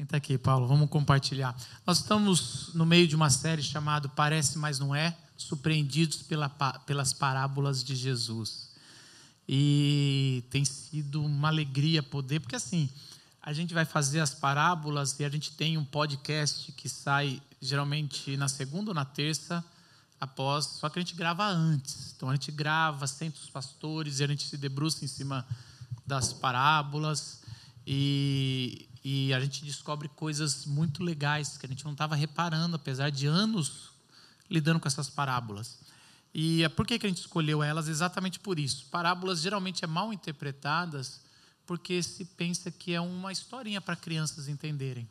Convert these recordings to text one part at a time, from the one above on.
Senta aqui, Paulo, vamos compartilhar. Nós estamos no meio de uma série chamada Parece, mas não é, surpreendidos pela, pelas parábolas de Jesus. E tem sido uma alegria poder, porque assim, a gente vai fazer as parábolas e a gente tem um podcast que sai geralmente na segunda ou na terça após, só que a gente grava antes. Então a gente grava, senta os pastores e a gente se debruça em cima das parábolas e, e a gente descobre coisas muito legais que a gente não estava reparando, apesar de anos lidando com essas parábolas. E por que, que a gente escolheu elas? Exatamente por isso. Parábolas geralmente é mal interpretadas porque se pensa que é uma historinha para crianças entenderem.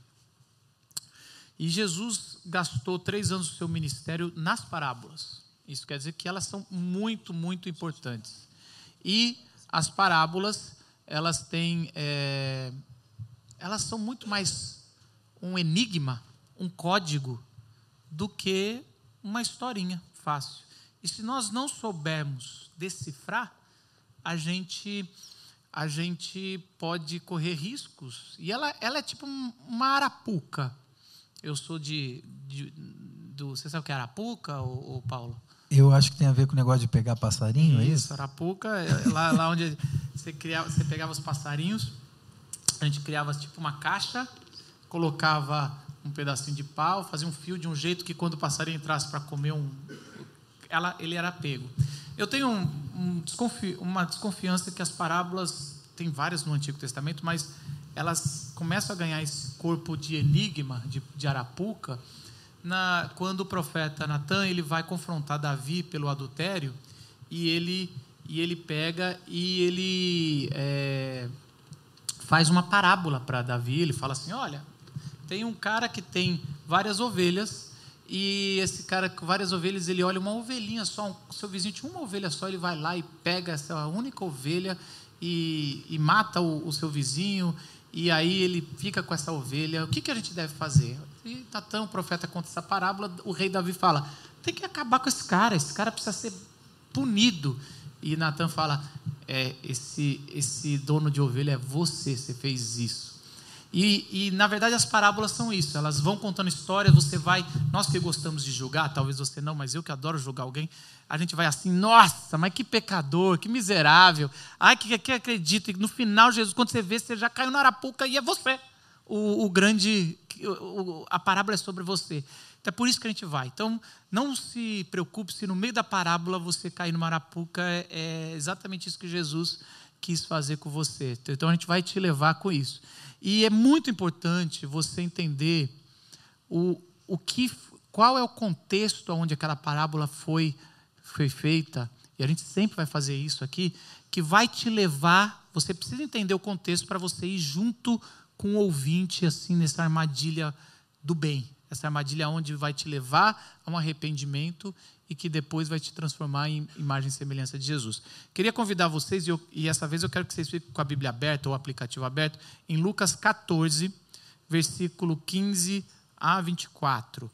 E Jesus gastou três anos do seu ministério nas parábolas. Isso quer dizer que elas são muito, muito importantes. E as parábolas, elas têm, é, elas são muito mais um enigma, um código, do que uma historinha fácil. E se nós não soubermos decifrar, a gente a gente pode correr riscos. E ela, ela é tipo uma arapuca. Eu sou de, de do, você sabe o que é arapuca, ou, ou, Paulo? Eu acho que tem a ver com o negócio de pegar passarinho, isso, é isso? Arapuca, é lá, lá onde você, criava, você pegava os passarinhos, a gente criava tipo uma caixa, colocava um pedacinho de pau, fazia um fio de um jeito que quando o passarinho entrasse para comer um, ela, ele era pego. Eu tenho um, um desconfi, uma desconfiança que as parábolas tem várias no Antigo Testamento, mas elas começam a ganhar esse corpo de enigma, de, de arapuca, na, quando o profeta Natan ele vai confrontar Davi pelo adultério e ele e ele pega e ele é, faz uma parábola para Davi. Ele fala assim: olha, tem um cara que tem várias ovelhas e esse cara com várias ovelhas ele olha uma ovelhinha só, um, seu vizinho tinha uma ovelha só, ele vai lá e pega essa única ovelha e, e mata o, o seu vizinho e aí ele fica com essa ovelha. O que, que a gente deve fazer? E Natan, o profeta, conta essa parábola. O rei Davi fala: tem que acabar com esse cara, esse cara precisa ser punido. E Natan fala: é, esse, esse dono de ovelha é você, você fez isso. E, e, na verdade as parábolas são isso, elas vão contando histórias, você vai, nós que gostamos de julgar, talvez você não, mas eu que adoro julgar alguém, a gente vai assim, nossa, mas que pecador, que miserável, ai, que, que acredita, e no final, Jesus, quando você vê, você já caiu na arapuca e é você, o, o grande, o, a parábola é sobre você. Então é por isso que a gente vai. Então, não se preocupe se no meio da parábola você cair numa arapuca, é, é exatamente isso que Jesus quis fazer com você. Então a gente vai te levar com isso. E é muito importante você entender o, o que, qual é o contexto onde aquela parábola foi foi feita, e a gente sempre vai fazer isso aqui, que vai te levar, você precisa entender o contexto para você ir junto com o ouvinte, assim, nessa armadilha do bem. Essa armadilha onde vai te levar a um arrependimento e que depois vai te transformar em imagem e semelhança de Jesus. Queria convidar vocês, e, eu, e essa vez eu quero que vocês fiquem com a Bíblia aberta, ou o aplicativo aberto, em Lucas 14, versículo 15 a 24.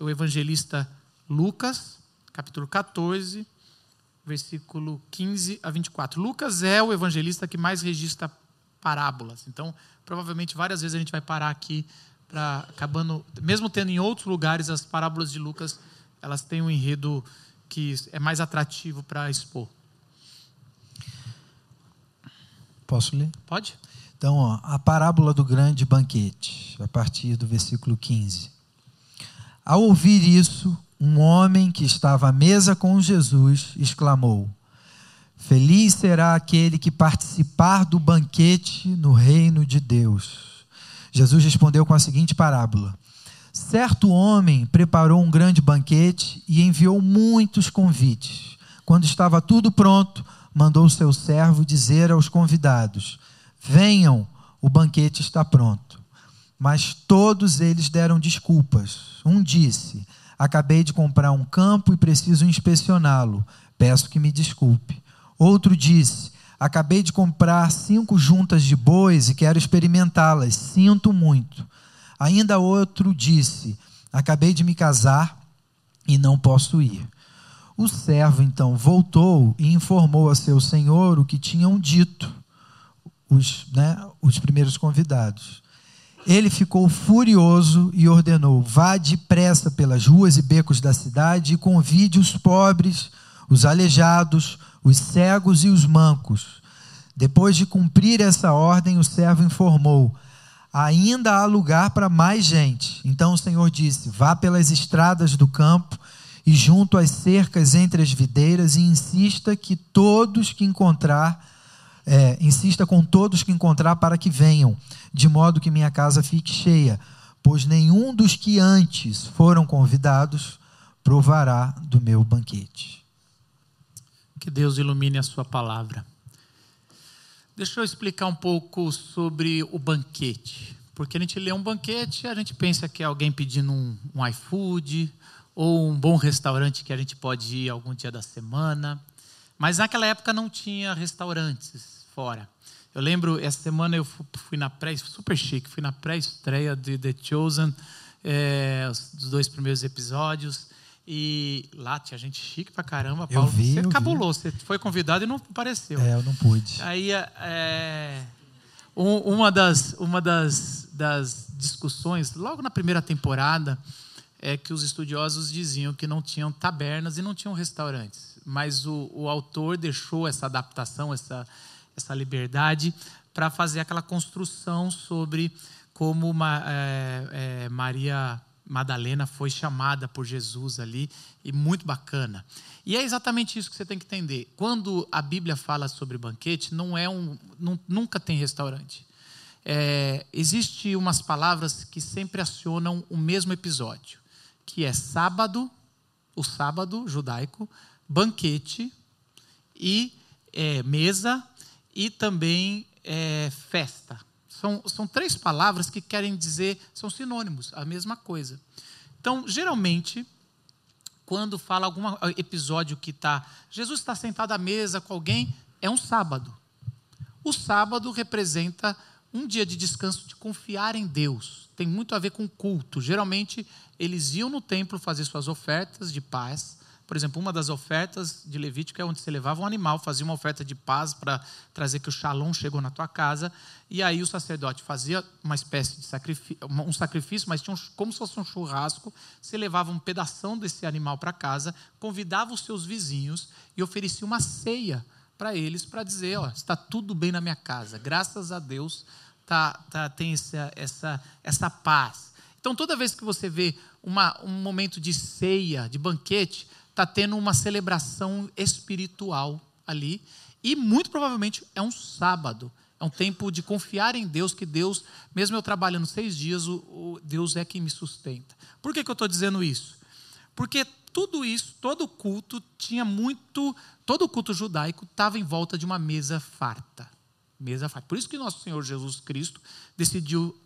O evangelista Lucas, capítulo 14, versículo 15 a 24. Lucas é o evangelista que mais registra parábolas. Então, provavelmente várias vezes a gente vai parar aqui para acabando, mesmo tendo em outros lugares as parábolas de Lucas, elas têm um enredo que é mais atrativo para expor. Posso ler? Pode. Então, ó, a parábola do grande banquete, a partir do versículo 15. Ao ouvir isso, um homem que estava à mesa com Jesus exclamou: Feliz será aquele que participar do banquete no reino de Deus. Jesus respondeu com a seguinte parábola: Certo homem preparou um grande banquete e enviou muitos convites. Quando estava tudo pronto, mandou seu servo dizer aos convidados: Venham, o banquete está pronto. Mas todos eles deram desculpas. Um disse: Acabei de comprar um campo e preciso inspecioná-lo. Peço que me desculpe. Outro disse: Acabei de comprar cinco juntas de bois e quero experimentá-las. Sinto muito. Ainda outro disse: Acabei de me casar e não posso ir. O servo então voltou e informou a seu senhor o que tinham dito os, né, os primeiros convidados. Ele ficou furioso e ordenou: Vá depressa pelas ruas e becos da cidade e convide os pobres, os aleijados, os cegos e os mancos. Depois de cumprir essa ordem, o servo informou: Ainda há lugar para mais gente. Então o Senhor disse: Vá pelas estradas do campo e junto às cercas entre as videiras e insista que todos que encontrar é, insista com todos que encontrar para que venham, de modo que minha casa fique cheia, pois nenhum dos que antes foram convidados provará do meu banquete. Que Deus ilumine a sua palavra. Deixa eu explicar um pouco sobre o banquete. Porque a gente lê um banquete, a gente pensa que é alguém pedindo um, um iFood, ou um bom restaurante que a gente pode ir algum dia da semana. Mas naquela época não tinha restaurantes fora. Eu lembro, essa semana eu fui na pré, super chique, fui na pré-estreia de The Chosen, é, os dois primeiros episódios. E lá tinha gente chique pra caramba. Paulo, eu vi, você eu cabulou, vi. você foi convidado e não apareceu. É, eu não pude. Aí, é, um, uma das, uma das, das discussões, logo na primeira temporada, é que os estudiosos diziam que não tinham tabernas e não tinham restaurantes mas o, o autor deixou essa adaptação, essa, essa liberdade, para fazer aquela construção sobre como uma, é, é, Maria Madalena foi chamada por Jesus ali, e muito bacana. E é exatamente isso que você tem que entender. Quando a Bíblia fala sobre banquete, não é um, não, nunca tem restaurante. É, existe umas palavras que sempre acionam o mesmo episódio, que é sábado, o sábado judaico, banquete e é, mesa e também é, festa. São, são três palavras que querem dizer, são sinônimos, a mesma coisa. Então, geralmente, quando fala algum episódio que está. Jesus está sentado à mesa com alguém, é um sábado. O sábado representa um dia de descanso, de confiar em Deus. Tem muito a ver com culto. Geralmente, eles iam no templo fazer suas ofertas de paz por exemplo, uma das ofertas de Levítico é onde você levava um animal, fazia uma oferta de paz para trazer que o shalom chegou na tua casa, e aí o sacerdote fazia uma espécie de sacrifício, um sacrifício, mas tinha um, como se fosse um churrasco, você levava um pedação desse animal para casa, convidava os seus vizinhos e oferecia uma ceia para eles, para dizer, ó, está tudo bem na minha casa, graças a Deus tá, tá, tem essa, essa, essa paz. Então, toda vez que você vê uma, um momento de ceia, de banquete, está tendo uma celebração espiritual ali. E muito provavelmente é um sábado. É um tempo de confiar em Deus, que Deus, mesmo eu trabalhando seis dias, o, o Deus é quem me sustenta. Por que, que eu estou dizendo isso? Porque tudo isso, todo culto tinha muito, todo culto judaico estava em volta de uma mesa farta. Mesa farta. Por isso que nosso Senhor Jesus Cristo decidiu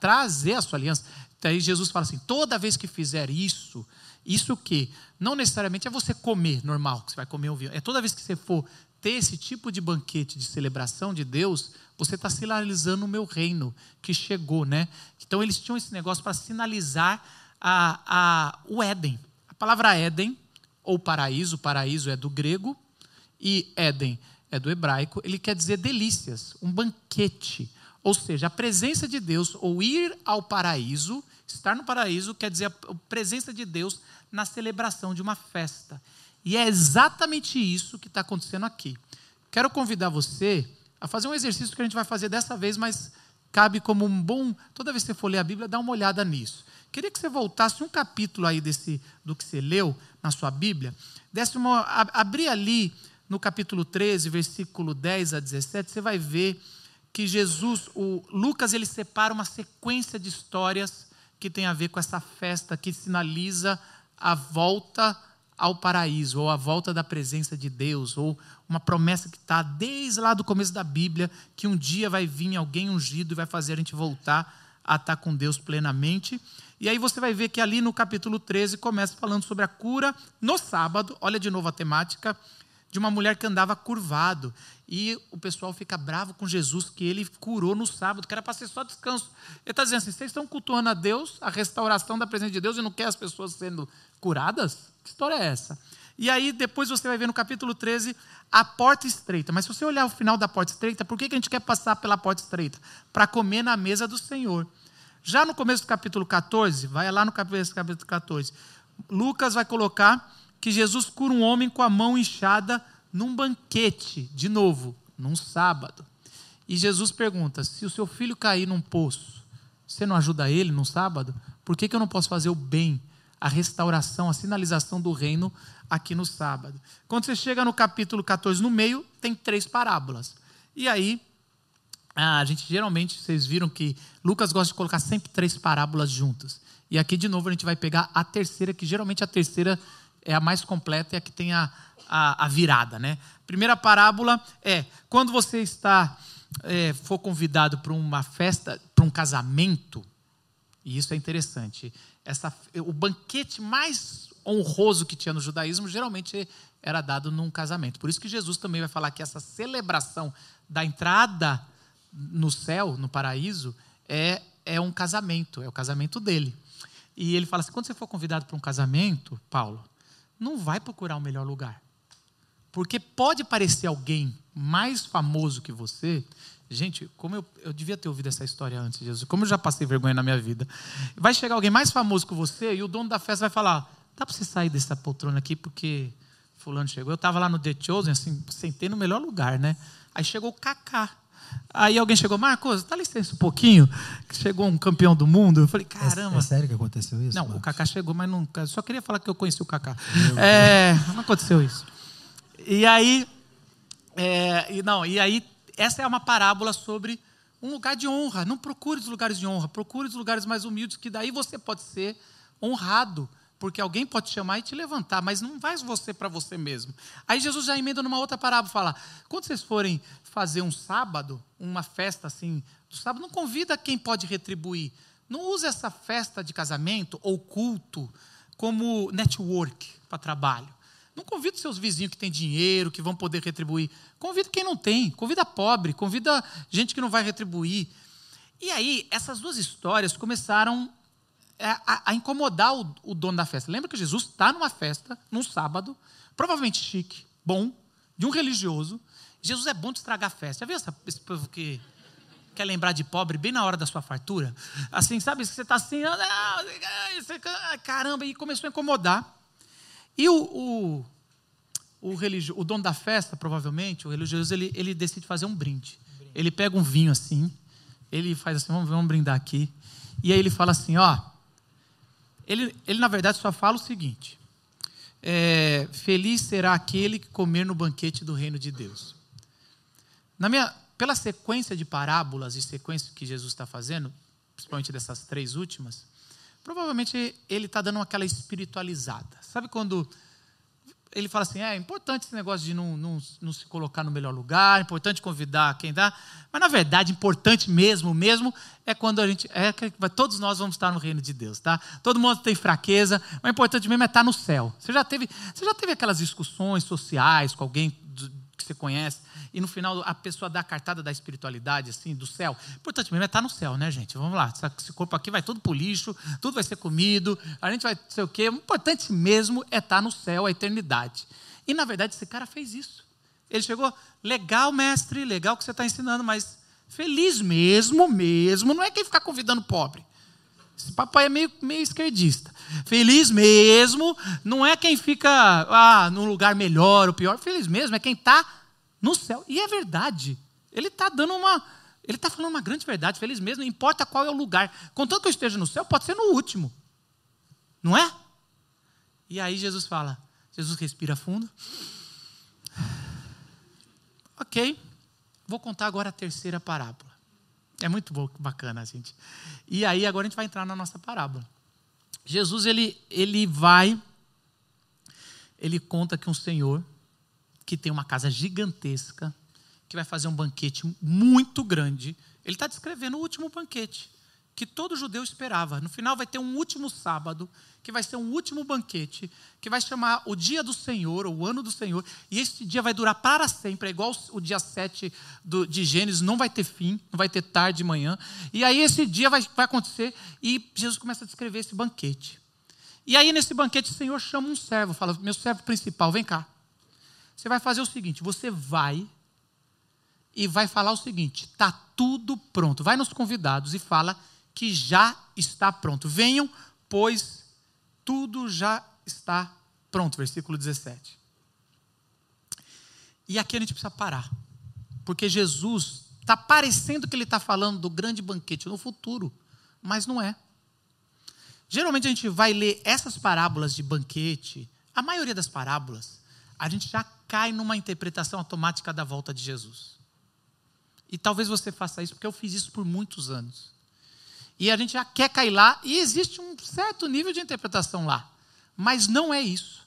trazer a sua aliança. Daí Jesus fala assim: toda vez que fizer isso, isso que não necessariamente é você comer normal, que você vai comer um vinho. É toda vez que você for ter esse tipo de banquete de celebração de Deus, você está sinalizando o meu reino que chegou, né? Então eles tinham esse negócio para sinalizar a, a, o Éden. A palavra Éden, ou paraíso, paraíso é do grego, e Éden é do hebraico, ele quer dizer delícias, um banquete. Ou seja, a presença de Deus, ou ir ao paraíso, estar no paraíso, quer dizer a presença de Deus na celebração de uma festa. E é exatamente isso que está acontecendo aqui. Quero convidar você a fazer um exercício que a gente vai fazer dessa vez, mas cabe como um bom. Toda vez que você for ler a Bíblia, dá uma olhada nisso. Queria que você voltasse um capítulo aí desse, do que você leu na sua Bíblia, desse uma, ali no capítulo 13, versículo 10 a 17, você vai ver que Jesus, o Lucas, ele separa uma sequência de histórias que tem a ver com essa festa que sinaliza a volta ao paraíso, ou a volta da presença de Deus, ou uma promessa que está desde lá do começo da Bíblia, que um dia vai vir alguém ungido e vai fazer a gente voltar a estar com Deus plenamente. E aí você vai ver que ali no capítulo 13 começa falando sobre a cura no sábado, olha de novo a temática, de uma mulher que andava curvado. E o pessoal fica bravo com Jesus, que ele curou no sábado, que era para ser só descanso. Ele está dizendo assim: vocês estão cultuando a Deus, a restauração da presença de Deus, e não quer as pessoas sendo curadas? Que história é essa? E aí, depois você vai ver no capítulo 13 a porta estreita. Mas se você olhar o final da porta estreita, por que, que a gente quer passar pela porta estreita? Para comer na mesa do Senhor. Já no começo do capítulo 14, vai lá no capítulo 14, Lucas vai colocar que Jesus cura um homem com a mão inchada num banquete, de novo, num sábado. E Jesus pergunta: se o seu filho cair num poço, você não ajuda ele num sábado? Por que, que eu não posso fazer o bem, a restauração, a sinalização do reino aqui no sábado? Quando você chega no capítulo 14, no meio, tem três parábolas. E aí, a gente geralmente, vocês viram que Lucas gosta de colocar sempre três parábolas juntas. E aqui, de novo, a gente vai pegar a terceira, que geralmente a terceira é a mais completa e a que tem a, a, a virada. Né? Primeira parábola é quando você está é, for convidado para uma festa, para um casamento, e isso é interessante, essa, o banquete mais honroso que tinha no judaísmo geralmente era dado num casamento. Por isso que Jesus também vai falar que essa celebração da entrada no céu, no paraíso, é, é um casamento, é o casamento dele. E ele fala assim: quando você for convidado para um casamento, Paulo, não vai procurar o melhor lugar. Porque pode parecer alguém mais famoso que você. Gente, como eu, eu devia ter ouvido essa história antes, Jesus, como eu já passei vergonha na minha vida. Vai chegar alguém mais famoso que você e o dono da festa vai falar: dá para você sair dessa poltrona aqui porque Fulano chegou. Eu estava lá no The Chosen, assim, sentei no melhor lugar, né? Aí chegou o Kaká. Aí alguém chegou, Marcos, dá licença um pouquinho. Chegou um campeão do mundo. Eu falei, caramba. É, é sério que aconteceu isso? Não, Marcos? o Kaká chegou, mas não. Só queria falar que eu conheci o Kaká. É, não aconteceu isso. E aí, é, e não, e aí, essa é uma parábola sobre um lugar de honra. Não procure os lugares de honra, procure os lugares mais humildes, que daí você pode ser honrado porque alguém pode te chamar e te levantar, mas não vai você para você mesmo. Aí Jesus já emenda numa outra parábola, fala: quando vocês forem fazer um sábado, uma festa assim, do sábado, não convida quem pode retribuir. Não use essa festa de casamento ou culto como network para trabalho. Não convida seus vizinhos que têm dinheiro, que vão poder retribuir. Convida quem não tem, convida pobre, convida gente que não vai retribuir. E aí, essas duas histórias começaram a, a incomodar o, o, dono da festa. Lembra que Jesus está numa festa, num sábado, provavelmente chique, bom, de um religioso. Jesus é bom de estragar a festa. Já viu essa, esse povo que quer lembrar de pobre bem na hora da sua fartura? Assim, sabe? Você está assim, ah, caramba, e começou a incomodar. E o, o, o, religio, o dono da festa, provavelmente, o religioso, ele, ele decide fazer um brinde. Ele pega um vinho assim, ele faz assim, vamos, vamos brindar aqui. E aí ele fala assim, ó, ele, ele, na verdade, só fala o seguinte: é, Feliz será aquele que comer no banquete do reino de Deus. Na minha, pela sequência de parábolas e sequência que Jesus está fazendo, principalmente dessas três últimas, provavelmente ele está dando aquela espiritualizada. Sabe quando ele fala assim: é, é importante esse negócio de não, não, não, se colocar no melhor lugar, é importante convidar quem dá, mas na verdade, importante mesmo, mesmo, é quando a gente. É todos nós vamos estar no reino de Deus, tá? Todo mundo tem fraqueza, mas importante mesmo é estar no céu. Você já teve, você já teve aquelas discussões sociais com alguém que você conhece, e no final a pessoa dá a cartada da espiritualidade, assim, do céu. Importante mesmo é estar no céu, né, gente? Vamos lá. Esse corpo aqui vai todo pro lixo, tudo vai ser comido, a gente vai sei o quê. O importante mesmo é estar no céu, a eternidade. E na verdade esse cara fez isso. Ele chegou, legal, mestre, legal que você está ensinando, mas feliz mesmo, mesmo, não é quem ficar convidando pobre. Esse papai é meio, meio esquerdista. Feliz mesmo não é quem fica ah, num lugar melhor ou pior. Feliz mesmo é quem está no céu. E é verdade. Ele está dando uma. Ele está falando uma grande verdade. Feliz mesmo, não importa qual é o lugar. Contanto que eu esteja no céu, pode ser no último. Não é? E aí Jesus fala. Jesus respira fundo. Ok. Vou contar agora a terceira parábola. É muito bacana, gente. E aí agora a gente vai entrar na nossa parábola. Jesus ele ele vai ele conta que um senhor que tem uma casa gigantesca, que vai fazer um banquete muito grande. Ele está descrevendo o último banquete que todo judeu esperava. No final vai ter um último sábado, que vai ser um último banquete, que vai chamar o dia do Senhor, ou o ano do Senhor, e esse dia vai durar para sempre, é igual o dia 7 do, de Gênesis, não vai ter fim, não vai ter tarde e manhã. E aí esse dia vai, vai acontecer, e Jesus começa a descrever esse banquete. E aí nesse banquete o Senhor chama um servo, fala, meu servo principal, vem cá. Você vai fazer o seguinte: você vai e vai falar o seguinte: está tudo pronto. Vai nos convidados e fala que já está pronto. Venham, pois tudo já está pronto. Versículo 17. E aqui a gente precisa parar, porque Jesus está parecendo que ele está falando do grande banquete no futuro, mas não é. Geralmente a gente vai ler essas parábolas de banquete, a maioria das parábolas, a gente já cai numa interpretação automática da volta de Jesus. E talvez você faça isso, porque eu fiz isso por muitos anos. E a gente já quer cair lá, e existe um certo nível de interpretação lá. Mas não é isso.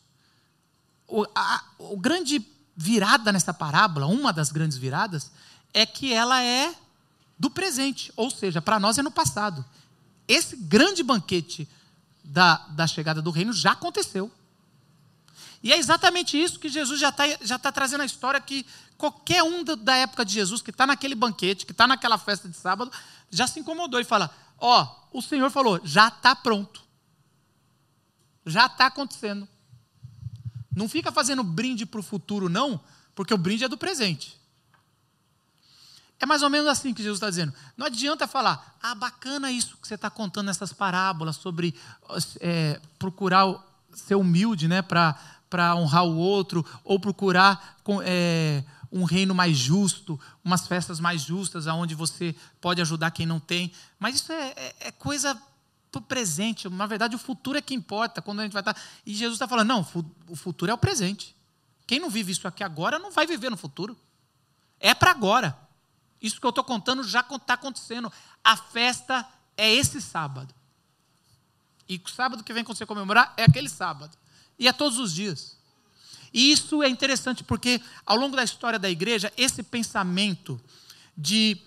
O, a, o grande virada nessa parábola, uma das grandes viradas, é que ela é do presente, ou seja, para nós é no passado. Esse grande banquete da, da chegada do reino já aconteceu. E é exatamente isso que Jesus já está já tá trazendo a história que qualquer um da época de Jesus que está naquele banquete, que está naquela festa de sábado, já se incomodou e fala: Ó, o Senhor falou, já está pronto. Já está acontecendo. Não fica fazendo brinde para o futuro, não, porque o brinde é do presente. É mais ou menos assim que Jesus está dizendo. Não adianta falar, ah, bacana isso que você está contando nessas parábolas sobre é, procurar ser humilde, né, para honrar o outro, ou procurar é, um reino mais justo, umas festas mais justas, aonde você pode ajudar quem não tem. Mas isso é, é, é coisa para o presente. Na verdade, o futuro é que importa. Quando a gente vai estar. Tá, e Jesus está falando: não, o futuro é o presente. Quem não vive isso aqui agora não vai viver no futuro. É para agora. Isso que eu estou contando já está acontecendo. A festa é esse sábado. E o sábado que vem quando você comemorar é aquele sábado. E é todos os dias. E isso é interessante porque, ao longo da história da igreja, esse pensamento de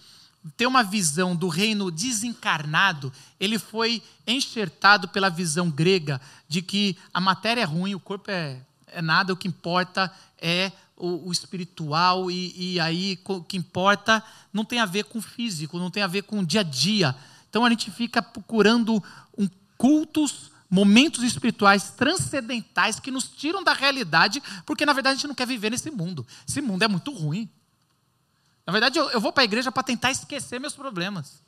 ter uma visão do reino desencarnado, ele foi enxertado pela visão grega de que a matéria é ruim, o corpo é, é nada, o que importa é o, o espiritual, e, e, aí o que importa não tem a ver com o físico, não tem a ver com o dia a dia. Então a gente fica procurando um cultos, momentos espirituais transcendentais que nos tiram da realidade, porque na verdade a gente não quer viver nesse mundo. Esse mundo é muito ruim. Na verdade, eu, eu vou para a igreja para tentar esquecer meus problemas.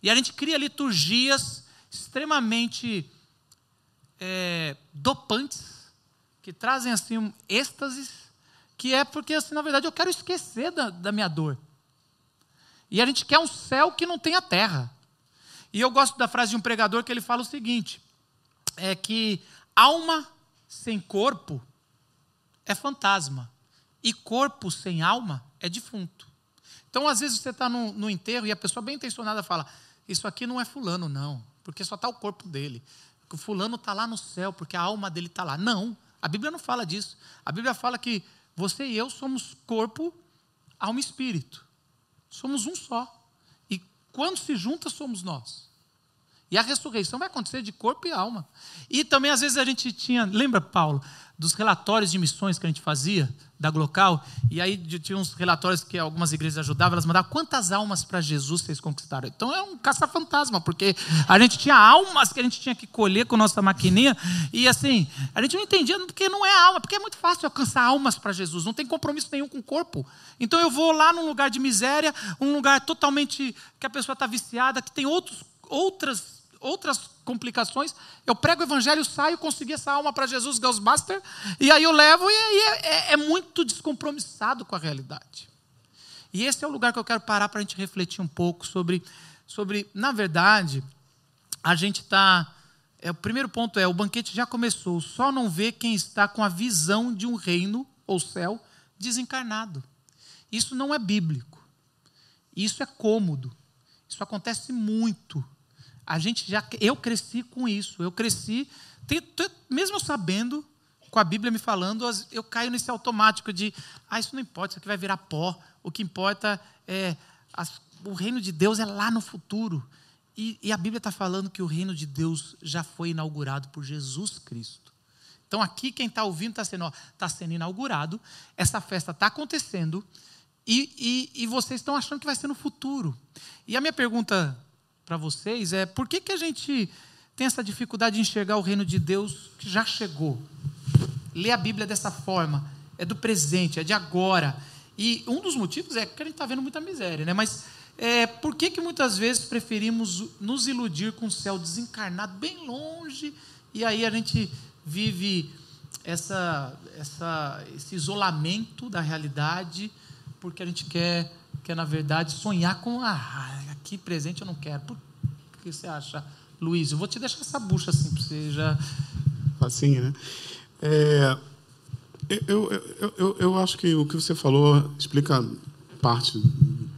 E a gente cria liturgias extremamente é, dopantes, que trazem assim um êxtase, que é porque, assim, na verdade, eu quero esquecer da, da minha dor. E a gente quer um céu que não tenha terra. E eu gosto da frase de um pregador que ele fala o seguinte: é que alma sem corpo é fantasma, e corpo sem alma é defunto. Então, às vezes, você está no, no, enterro e a pessoa bem intencionada fala: Isso aqui não é Fulano, não, porque só está o corpo dele. O Fulano está lá no céu, porque a alma dele está lá. Não, a Bíblia não fala disso. A Bíblia fala que você e eu somos corpo, alma e espírito. Somos um só. E quando se junta, somos nós. E a ressurreição vai acontecer de corpo e alma. E também, às vezes, a gente tinha. Lembra, Paulo? dos relatórios de missões que a gente fazia, da Glocal, e aí tinha uns relatórios que algumas igrejas ajudavam, elas mandavam quantas almas para Jesus vocês conquistaram. Então é um caça-fantasma, porque a gente tinha almas que a gente tinha que colher com nossa maquininha, e assim, a gente não entendia porque não é alma, porque é muito fácil alcançar almas para Jesus, não tem compromisso nenhum com o corpo. Então eu vou lá num lugar de miséria, um lugar totalmente que a pessoa está viciada, que tem outros, outras outras complicações. Eu prego o evangelho, saio, consegui essa alma para Jesus, Ghostbuster, e aí eu levo, e aí é, é, é, muito descompromissado com a realidade. E esse é o lugar que eu quero parar para a gente refletir um pouco sobre, sobre na verdade, a gente está. É, o primeiro ponto é: o banquete já começou, só não vê quem está com a visão de um reino ou céu desencarnado. Isso não é bíblico. Isso é cômodo. Isso acontece muito a gente já eu cresci com isso. Eu cresci mesmo sabendo com a Bíblia me falando, eu caio nesse automático de, ah, isso não importa, isso aqui vai virar pó. O que importa é as, o reino de Deus é lá no futuro. E, e a Bíblia está falando que o reino de Deus já foi inaugurado por Jesus Cristo. Então aqui quem está ouvindo está sendo, está sendo inaugurado, essa festa está acontecendo e, e, e vocês estão achando que vai ser no futuro. E a minha pergunta para vocês é por que, que a gente tem essa dificuldade de enxergar o reino de Deus que já chegou? Ler a Bíblia dessa forma, é do presente, é de agora. E um dos motivos é que a gente está vendo muita miséria, né? Mas É, por que, que muitas vezes preferimos nos iludir com o céu desencarnado, bem longe, e aí a gente vive essa, essa, esse isolamento da realidade, porque a gente quer, quer, na verdade, sonhar com ah, aqui presente eu não quero. Por que você acha, Luiz? Eu vou te deixar essa bucha assim, para você já. Facinho, né? É, eu, eu, eu, eu acho que o que você falou explica parte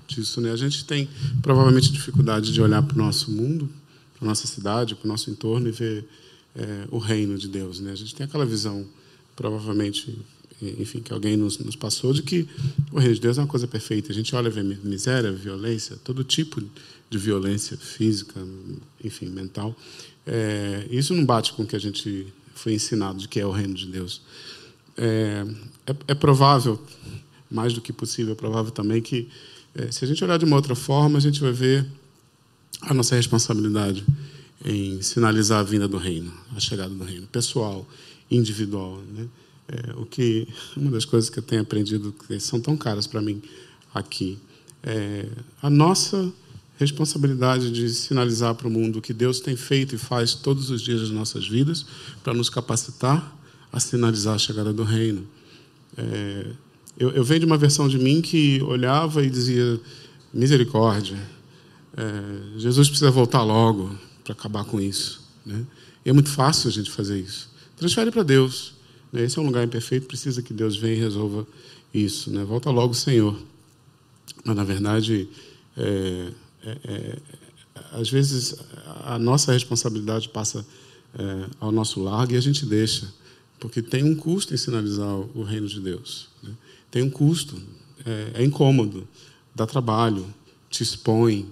disso. Né? A gente tem provavelmente dificuldade de olhar para o nosso mundo, para a nossa cidade, para o nosso entorno e ver é, o reino de Deus. Né? A gente tem aquela visão, provavelmente, enfim, que alguém nos, nos, passou, de que o reino de Deus é uma coisa perfeita. A gente olha vê miséria, violência, todo tipo de violência física, enfim, mental. É, isso não bate com o que a gente foi ensinado de que é o reino de Deus. É, é, é provável, mais do que possível, é provável também que é, se a gente olhar de uma outra forma, a gente vai ver a nossa responsabilidade em sinalizar a vinda do reino, a chegada do reino, pessoal, individual. Né? É, o que uma das coisas que eu tenho aprendido que são tão caras para mim aqui é a nossa responsabilidade de sinalizar para o mundo o que Deus tem feito e faz todos os dias das nossas vidas para nos capacitar a sinalizar a chegada do reino. É, eu, eu venho de uma versão de mim que olhava e dizia: misericórdia, é, Jesus precisa voltar logo para acabar com isso. Né? E é muito fácil a gente fazer isso. Transfere para Deus. Esse é um lugar imperfeito, precisa que Deus venha e resolva isso. Né? Volta logo, Senhor. Mas, na verdade, é, é, é, às vezes a nossa responsabilidade passa é, ao nosso largo e a gente deixa, porque tem um custo em sinalizar o reino de Deus. Né? tem um custo, é, é incômodo, dá trabalho, te expõe.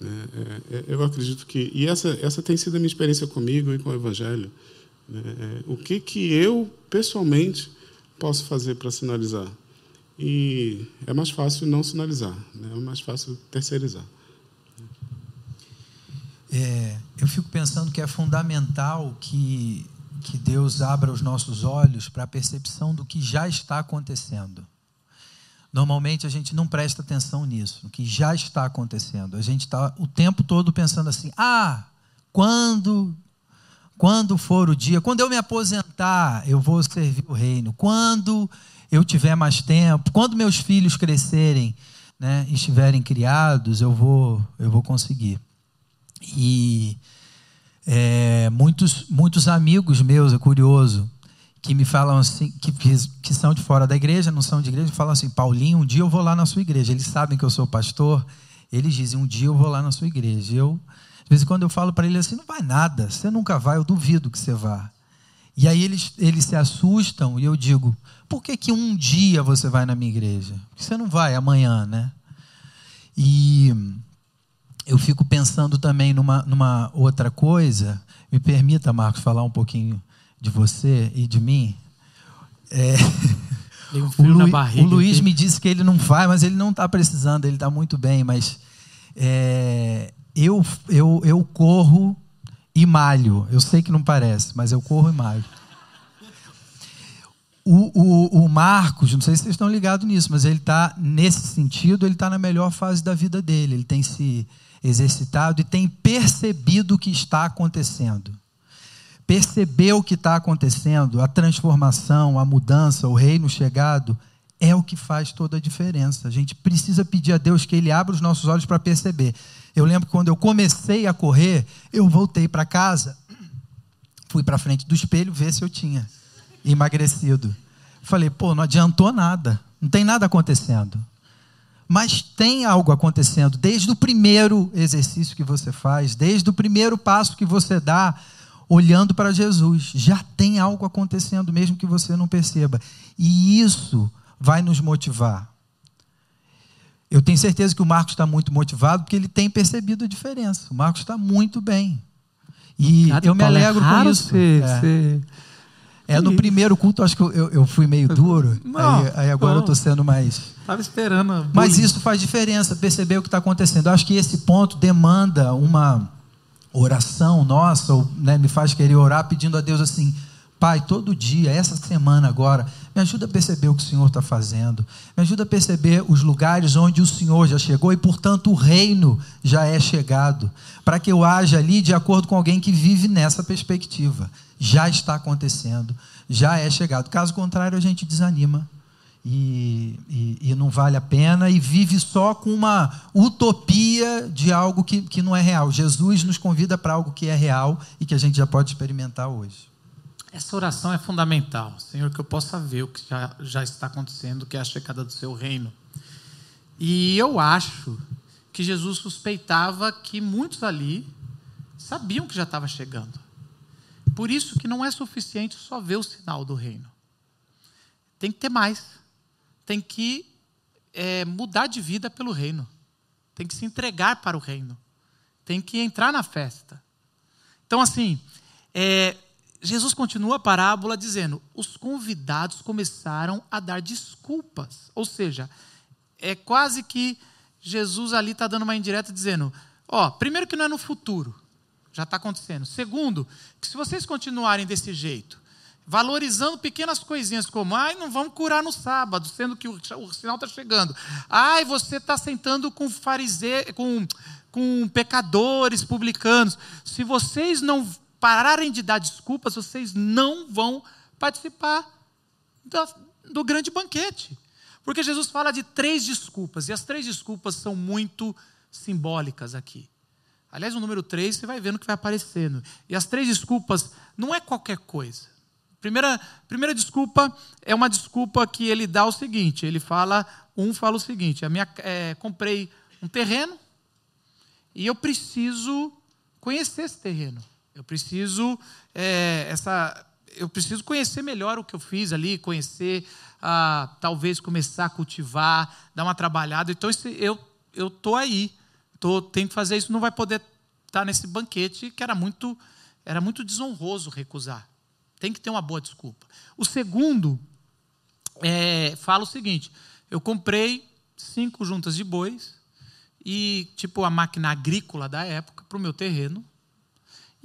Né? É, eu acredito que. E essa, essa tem sido a minha experiência comigo e com o Evangelho. Né? É, o que, que eu, pessoalmente, posso fazer para sinalizar? E é mais fácil não sinalizar, né? é mais fácil terceirizar. É, eu fico pensando que é fundamental que que Deus abra os nossos olhos para a percepção do que já está acontecendo. Normalmente a gente não presta atenção nisso, no que já está acontecendo. A gente está o tempo todo pensando assim: ah, quando, quando for o dia, quando eu me aposentar, eu vou servir o reino. Quando eu tiver mais tempo, quando meus filhos crescerem, né, estiverem criados, eu vou, eu vou conseguir. E é, muitos, muitos amigos meus, é curioso, que me falam assim, que, que são de fora da igreja, não são de igreja, falam assim: Paulinho, um dia eu vou lá na sua igreja. Eles sabem que eu sou pastor, eles dizem: um dia eu vou lá na sua igreja. Eu, de vez em quando eu falo para eles assim: não vai nada, você nunca vai, eu duvido que você vá. E aí eles, eles se assustam e eu digo: por que, que um dia você vai na minha igreja? Porque você não vai amanhã, né? E eu fico pensando também numa, numa outra coisa. Me permita, Marcos, falar um pouquinho de você e de mim. É... Um o, Lu, o, Luiz aqui. me disse que ele não vai, mas ele não está precisando, ele está muito bem. Mas é, eu, eu, eu corro e malho. Eu sei que não parece, mas eu corro e malho. O, o, o, Marcos, não sei se vocês estão ligados nisso, mas ele está, nesse sentido, ele está na melhor fase da vida dele. Ele tem se exercitado e tem percebido o que está acontecendo. Percebeu o que está acontecendo, a transformação, a mudança, o reino chegado, é o que faz toda a diferença. A gente precisa pedir a Deus que Ele abra os nossos olhos para perceber. Eu lembro que quando eu comecei a correr, eu voltei para casa, fui para frente do espelho ver se eu tinha emagrecido. Falei, pô, não adiantou nada, não tem nada acontecendo. Mas tem algo acontecendo desde o primeiro exercício que você faz, desde o primeiro passo que você dá, olhando para Jesus. Já tem algo acontecendo, mesmo que você não perceba. E isso vai nos motivar. Eu tenho certeza que o Marcos está muito motivado, porque ele tem percebido a diferença. O Marcos está muito bem. E Cara, eu me é alegro é com isso. Ser, é. Ser é, no primeiro culto, acho que eu, eu fui meio duro. Não, aí, aí, agora não. eu estou sendo mais. Estava esperando. Mas isso faz diferença, perceber o que está acontecendo. Eu acho que esse ponto demanda uma oração nossa, ou, né, me faz querer orar pedindo a Deus assim: Pai, todo dia, essa semana agora, me ajuda a perceber o que o Senhor está fazendo, me ajuda a perceber os lugares onde o Senhor já chegou e, portanto, o reino já é chegado, para que eu haja ali de acordo com alguém que vive nessa perspectiva. Já está acontecendo, já é chegado. Caso contrário, a gente desanima e, e, e não vale a pena e vive só com uma utopia de algo que, que não é real. Jesus nos convida para algo que é real e que a gente já pode experimentar hoje. Essa oração é fundamental. Senhor, que eu possa ver o que já, já está acontecendo, que é a chegada do seu reino. E eu acho que Jesus suspeitava que muitos ali sabiam que já estava chegando. Por isso que não é suficiente só ver o sinal do reino. Tem que ter mais. Tem que é, mudar de vida pelo reino. Tem que se entregar para o reino. Tem que entrar na festa. Então, assim, é, Jesus continua a parábola dizendo: os convidados começaram a dar desculpas. Ou seja, é quase que Jesus ali está dando uma indireta dizendo: ó, primeiro que não é no futuro, já está acontecendo. Segundo, que se vocês continuarem desse jeito, valorizando pequenas coisinhas como, ai, não vamos curar no sábado, sendo que o, o sinal está chegando. Ai, você está sentando com fariseu, com, com pecadores, publicanos. Se vocês não pararem de dar desculpas, vocês não vão participar do grande banquete. Porque Jesus fala de três desculpas, e as três desculpas são muito simbólicas aqui. Aliás, o número três você vai vendo que vai aparecendo. E as três desculpas não é qualquer coisa. Primeira, primeira desculpa é uma desculpa que ele dá o seguinte: ele fala, um fala o seguinte, a minha, é, comprei um terreno e eu preciso conhecer esse terreno. Eu preciso é, essa, eu preciso conhecer melhor o que eu fiz ali, conhecer, ah, talvez começar a cultivar, dar uma trabalhada. Então eu eu tô aí, tô, tenho que fazer isso. Não vai poder estar nesse banquete que era muito era muito desonroso recusar. Tem que ter uma boa desculpa. O segundo é, fala o seguinte: eu comprei cinco juntas de bois e tipo a máquina agrícola da época para o meu terreno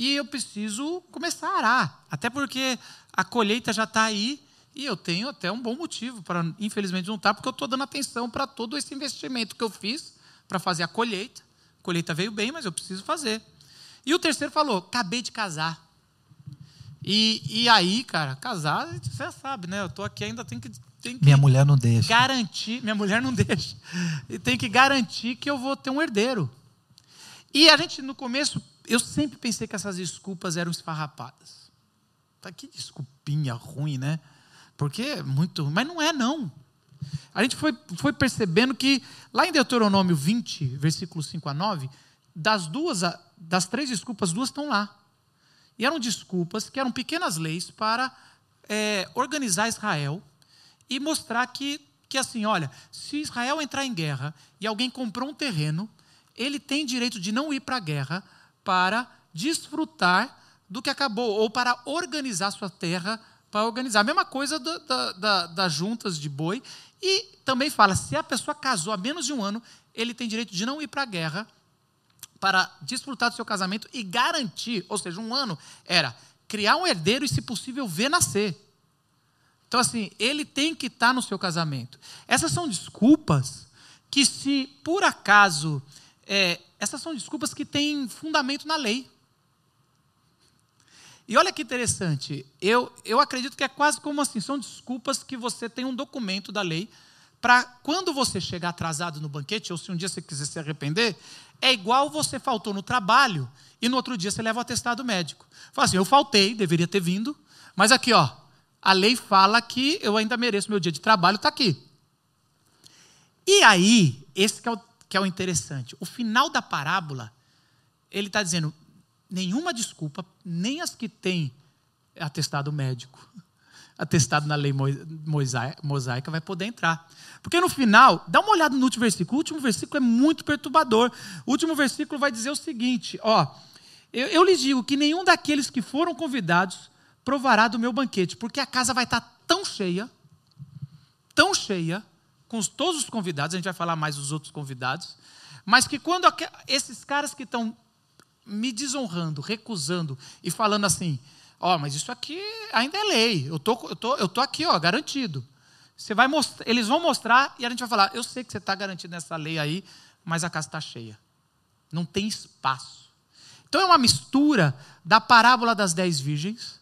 e eu preciso começar a arar. Até porque a colheita já está aí e eu tenho até um bom motivo para, infelizmente, não estar, tá, porque eu estou dando atenção para todo esse investimento que eu fiz para fazer a colheita. A colheita veio bem, mas eu preciso fazer. E o terceiro falou: acabei de casar. E, e aí, cara, casar, você sabe, né? Eu estou aqui ainda, tenho que, tenho que. Minha mulher não deixa. Garantir, minha mulher não deixa. E tem que garantir que eu vou ter um herdeiro. E a gente, no começo, eu sempre pensei que essas desculpas eram esfarrapadas. Tá que desculpinha ruim, né? Porque é muito, mas não é não. A gente foi, foi percebendo que lá em Deuteronômio 20, versículos 5 a 9, das duas, das três desculpas, duas estão lá. E eram desculpas que eram pequenas leis para é, organizar Israel e mostrar que, que assim, olha, se Israel entrar em guerra e alguém comprou um terreno, ele tem direito de não ir para a guerra para desfrutar do que acabou, ou para organizar sua terra, para organizar. A mesma coisa da, da, da, das juntas de boi. E também fala: se a pessoa casou há menos de um ano, ele tem direito de não ir para a guerra para desfrutar do seu casamento e garantir, ou seja, um ano era criar um herdeiro e, se possível, ver nascer. Então, assim, ele tem que estar no seu casamento. Essas são desculpas que, se por acaso é, essas são desculpas que têm fundamento na lei. E olha que interessante, eu, eu acredito que é quase como assim: são desculpas que você tem um documento da lei para quando você chegar atrasado no banquete, ou se um dia você quiser se arrepender, é igual você faltou no trabalho e no outro dia você leva o atestado médico. Fala assim: eu faltei, deveria ter vindo, mas aqui, ó, a lei fala que eu ainda mereço meu dia de trabalho, está aqui. E aí, esse é o que é o interessante. O final da parábola, ele está dizendo: nenhuma desculpa, nem as que têm atestado médico, atestado na lei mosaica, vai poder entrar. Porque no final, dá uma olhada no último versículo. O último versículo é muito perturbador. O último versículo vai dizer o seguinte: ó, eu, eu lhes digo que nenhum daqueles que foram convidados provará do meu banquete, porque a casa vai estar tão cheia, tão cheia, com todos os convidados, a gente vai falar mais dos outros convidados, mas que quando esses caras que estão me desonrando, recusando e falando assim: Ó, mas isso aqui ainda é lei. Eu tô, eu tô, eu tô aqui, ó, garantido. Você vai mostrar, eles vão mostrar e a gente vai falar: eu sei que você está garantido nessa lei aí, mas a casa está cheia. Não tem espaço. Então é uma mistura da parábola das dez virgens,